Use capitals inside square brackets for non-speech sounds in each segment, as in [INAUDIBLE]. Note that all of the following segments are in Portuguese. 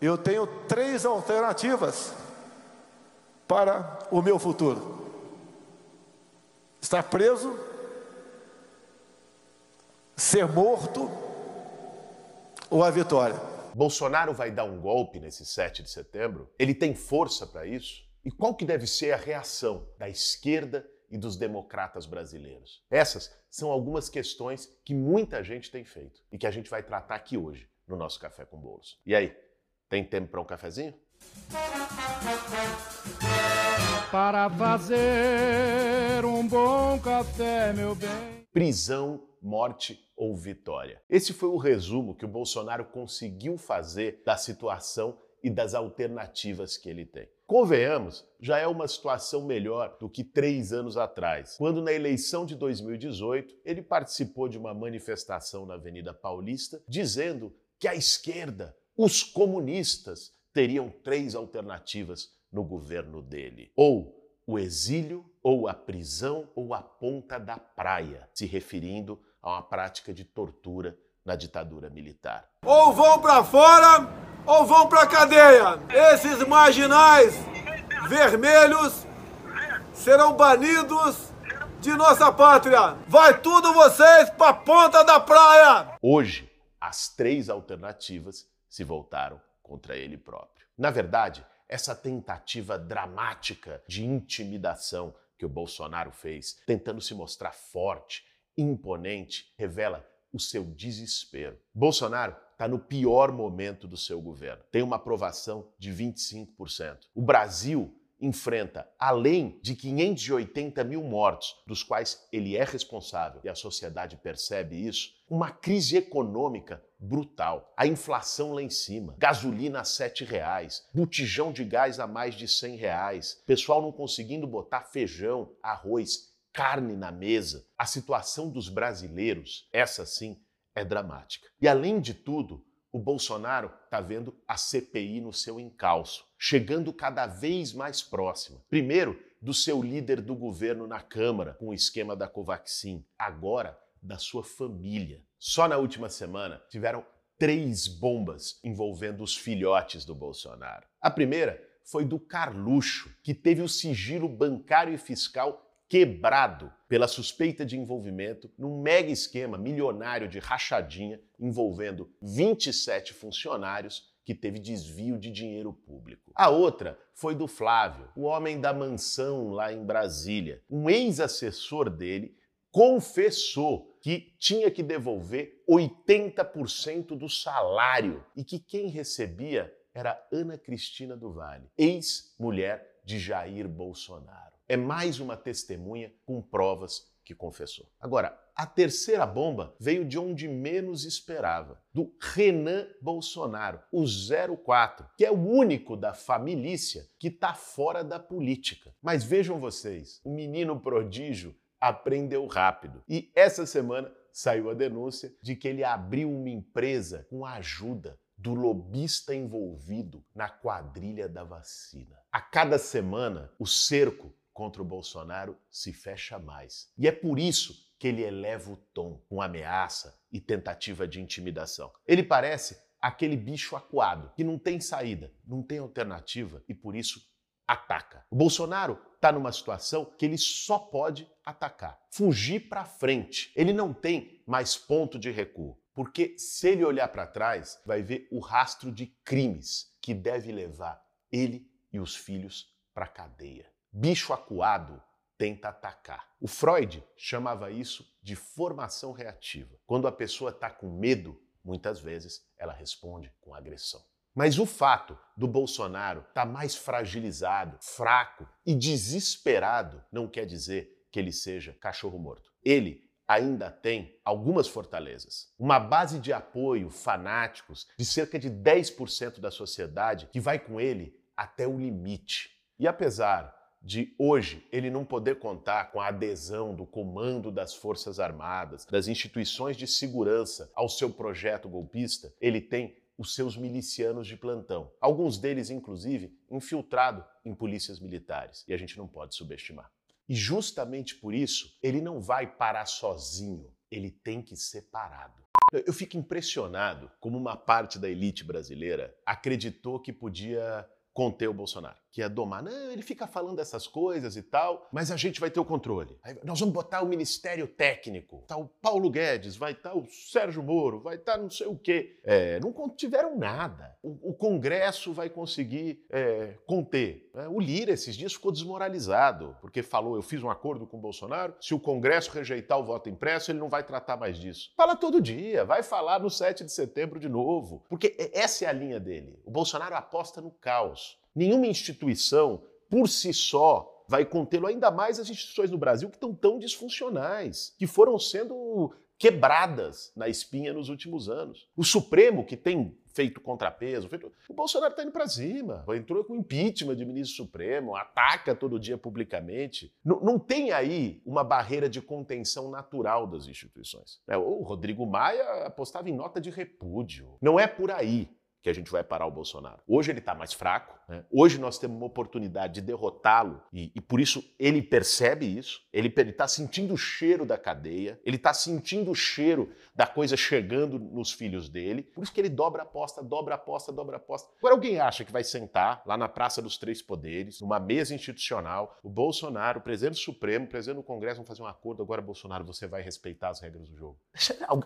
Eu tenho três alternativas para o meu futuro: estar preso, ser morto ou a vitória. Bolsonaro vai dar um golpe nesse 7 de setembro? Ele tem força para isso? E qual que deve ser a reação da esquerda e dos democratas brasileiros? Essas são algumas questões que muita gente tem feito e que a gente vai tratar aqui hoje no nosso Café com Bolos. E aí, tem tempo para um cafezinho? Para fazer um bom café, meu bem. Prisão, morte ou vitória. Esse foi o resumo que o Bolsonaro conseguiu fazer da situação e das alternativas que ele tem. Convenhamos, já é uma situação melhor do que três anos atrás, quando na eleição de 2018 ele participou de uma manifestação na Avenida Paulista dizendo que a esquerda os comunistas teriam três alternativas no governo dele: ou o exílio, ou a prisão, ou a ponta da praia, se referindo a uma prática de tortura na ditadura militar. Ou vão para fora, ou vão para cadeia. Esses marginais vermelhos serão banidos de nossa pátria. Vai tudo vocês para ponta da praia. Hoje, as três alternativas se voltaram contra ele próprio. Na verdade, essa tentativa dramática de intimidação que o Bolsonaro fez, tentando se mostrar forte, imponente, revela o seu desespero. Bolsonaro está no pior momento do seu governo. Tem uma aprovação de 25%. O Brasil enfrenta, além de 580 mil mortos, dos quais ele é responsável, e a sociedade percebe isso, uma crise econômica brutal. A inflação lá em cima, gasolina a sete reais, botijão de gás a mais de 100 reais, pessoal não conseguindo botar feijão, arroz, carne na mesa. A situação dos brasileiros, essa sim, é dramática. E além de tudo, o Bolsonaro está vendo a CPI no seu encalço, chegando cada vez mais próxima. Primeiro, do seu líder do governo na Câmara, com o esquema da Covaxin. Agora, da sua família. Só na última semana tiveram três bombas envolvendo os filhotes do Bolsonaro. A primeira foi do Carluxo, que teve o sigilo bancário e fiscal quebrado pela suspeita de envolvimento num mega esquema milionário de rachadinha envolvendo 27 funcionários que teve desvio de dinheiro público. A outra foi do Flávio, o homem da mansão lá em Brasília. Um ex-assessor dele confessou que tinha que devolver 80% do salário e que quem recebia era Ana Cristina do Vale, ex-mulher de Jair Bolsonaro é mais uma testemunha com provas que confessou. Agora, a terceira bomba veio de onde menos esperava, do Renan Bolsonaro, o 04, que é o único da família que está fora da política. Mas vejam vocês, o menino prodígio aprendeu rápido. E essa semana saiu a denúncia de que ele abriu uma empresa com a ajuda do lobista envolvido na quadrilha da vacina. A cada semana, o cerco contra o Bolsonaro se fecha mais. E é por isso que ele eleva o tom com ameaça e tentativa de intimidação. Ele parece aquele bicho acuado que não tem saída, não tem alternativa e por isso ataca. O Bolsonaro está numa situação que ele só pode atacar, fugir para frente. Ele não tem mais ponto de recuo, porque se ele olhar para trás, vai ver o rastro de crimes que deve levar ele e os filhos para cadeia. Bicho acuado tenta atacar. O Freud chamava isso de formação reativa. Quando a pessoa está com medo, muitas vezes ela responde com agressão. Mas o fato do Bolsonaro estar tá mais fragilizado, fraco e desesperado não quer dizer que ele seja cachorro morto. Ele ainda tem algumas fortalezas. Uma base de apoio fanáticos de cerca de 10% da sociedade que vai com ele até o limite. E apesar de hoje ele não poder contar com a adesão do comando das Forças Armadas, das instituições de segurança ao seu projeto golpista, ele tem os seus milicianos de plantão. Alguns deles, inclusive, infiltrado em polícias militares. E a gente não pode subestimar. E justamente por isso, ele não vai parar sozinho. ele tem que ser parado. Eu fico impressionado como uma parte da elite brasileira acreditou que podia conter o Bolsonaro, que ia domar. Não, ele fica falando essas coisas e tal, mas a gente vai ter o controle. Aí nós vamos botar o Ministério Técnico, tá o Paulo Guedes, vai estar tá o Sérgio Moro, vai estar tá não sei o quê. É, não tiveram nada. O, o Congresso vai conseguir é, conter. É, o Lira, esses dias, ficou desmoralizado, porque falou: eu fiz um acordo com o Bolsonaro, se o Congresso rejeitar o voto impresso, ele não vai tratar mais disso. Fala todo dia, vai falar no 7 de setembro de novo, porque essa é a linha dele. O Bolsonaro aposta no caos. Nenhuma instituição, por si só, vai contê-lo, ainda mais as instituições no Brasil que estão tão disfuncionais, que foram sendo quebradas na espinha nos últimos anos. O Supremo, que tem feito contrapeso, feito... o Bolsonaro está indo para cima, entrou com impeachment de ministro Supremo, ataca todo dia publicamente. N não tem aí uma barreira de contenção natural das instituições. É, o Rodrigo Maia apostava em nota de repúdio. Não é por aí que a gente vai parar o Bolsonaro. Hoje ele está mais fraco, né? hoje nós temos uma oportunidade de derrotá-lo e, e, por isso ele percebe isso, ele está sentindo o cheiro da cadeia, ele está sentindo o cheiro da coisa chegando nos filhos dele, por isso que ele dobra a aposta, dobra a aposta, dobra a aposta. Agora alguém acha que vai sentar lá na Praça dos Três Poderes, numa mesa institucional, o Bolsonaro, o presidente Supremo, o presidente do Congresso vão fazer um acordo, agora Bolsonaro, você vai respeitar as regras do jogo.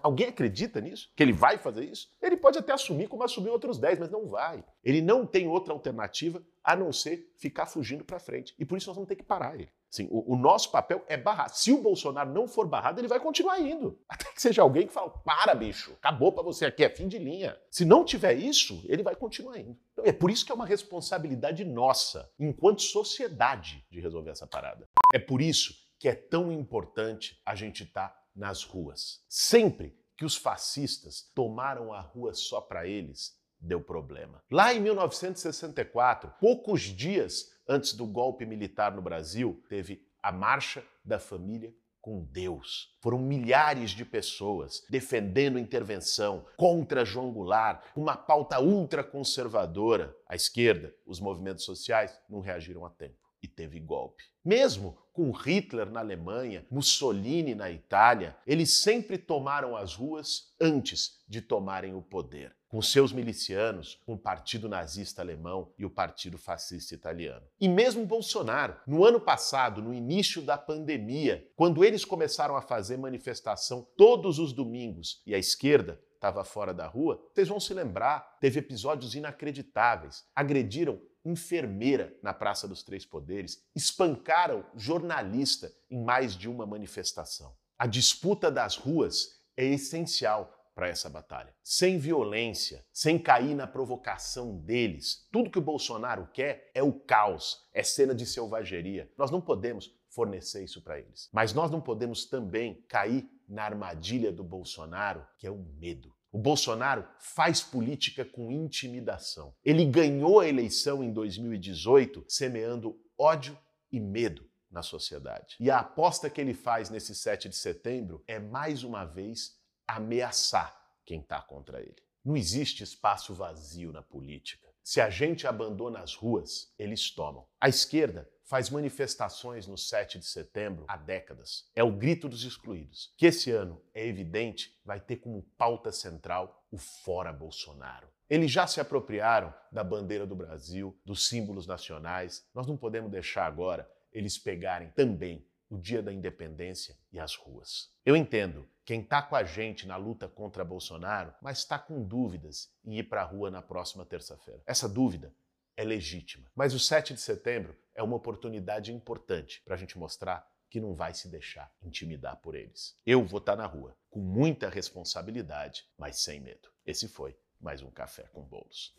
Alguém acredita nisso? Que ele vai fazer isso? Ele pode até assumir como assumiu outros 10, mas não vai. Ele não tem outra alternativa a não ser ficar fugindo para frente. E por isso nós vamos ter que parar ele. Assim, o, o, nosso papel é barrar. Se o Bolsonaro não for barrado, ele vai continuar indo. [LAUGHS] Até que seja alguém que fala: para, bicho, acabou para você aqui, é fim de linha. Se não tiver isso, ele vai continuar indo. Então, é por isso que é uma responsabilidade nossa, enquanto sociedade, de resolver essa parada. É por isso que é tão importante a gente estar tá nas ruas. Sempre que os fascistas tomaram a rua só para eles, deu problema. Lá em 1964, poucos dias antes do golpe militar no Brasil, teve a Marcha da Família com Deus. Foram milhares de pessoas defendendo intervenção contra João Goulart, uma pauta ultraconservadora. A esquerda, os movimentos sociais não reagiram a tempo e teve golpe. Mesmo com Hitler na Alemanha, Mussolini na Itália, eles sempre tomaram as ruas antes de tomarem o poder, com seus milicianos, com o Partido Nazista Alemão e o Partido Fascista Italiano. E mesmo Bolsonaro, no ano passado, no início da pandemia, quando eles começaram a fazer manifestação todos os domingos e a esquerda estava fora da rua, vocês vão se lembrar, teve episódios inacreditáveis. Agrediram enfermeira na Praça dos Três Poderes, espancaram jornalista em mais de uma manifestação. A disputa das ruas é essencial para essa batalha. Sem violência, sem cair na provocação deles. Tudo que o Bolsonaro quer é o caos, é cena de selvageria. Nós não podemos fornecer isso para eles. Mas nós não podemos também cair na armadilha do Bolsonaro, que é o medo. O Bolsonaro faz política com intimidação. Ele ganhou a eleição em 2018 semeando ódio e medo na sociedade. E a aposta que ele faz nesse 7 de setembro é mais uma vez ameaçar quem está contra ele. Não existe espaço vazio na política. Se a gente abandona as ruas, eles tomam. A esquerda faz manifestações no 7 de setembro há décadas. É o grito dos excluídos, que esse ano, é evidente, vai ter como pauta central o fora Bolsonaro. Eles já se apropriaram da bandeira do Brasil, dos símbolos nacionais. Nós não podemos deixar agora eles pegarem também o dia da independência e as ruas. Eu entendo quem está com a gente na luta contra Bolsonaro, mas está com dúvidas em ir para a rua na próxima terça-feira. Essa dúvida é legítima. Mas o 7 de setembro é uma oportunidade importante para a gente mostrar que não vai se deixar intimidar por eles. Eu vou estar tá na rua, com muita responsabilidade, mas sem medo. Esse foi mais um Café com Bolos.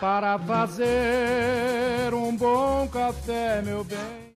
Para fazer um bom café, meu bem.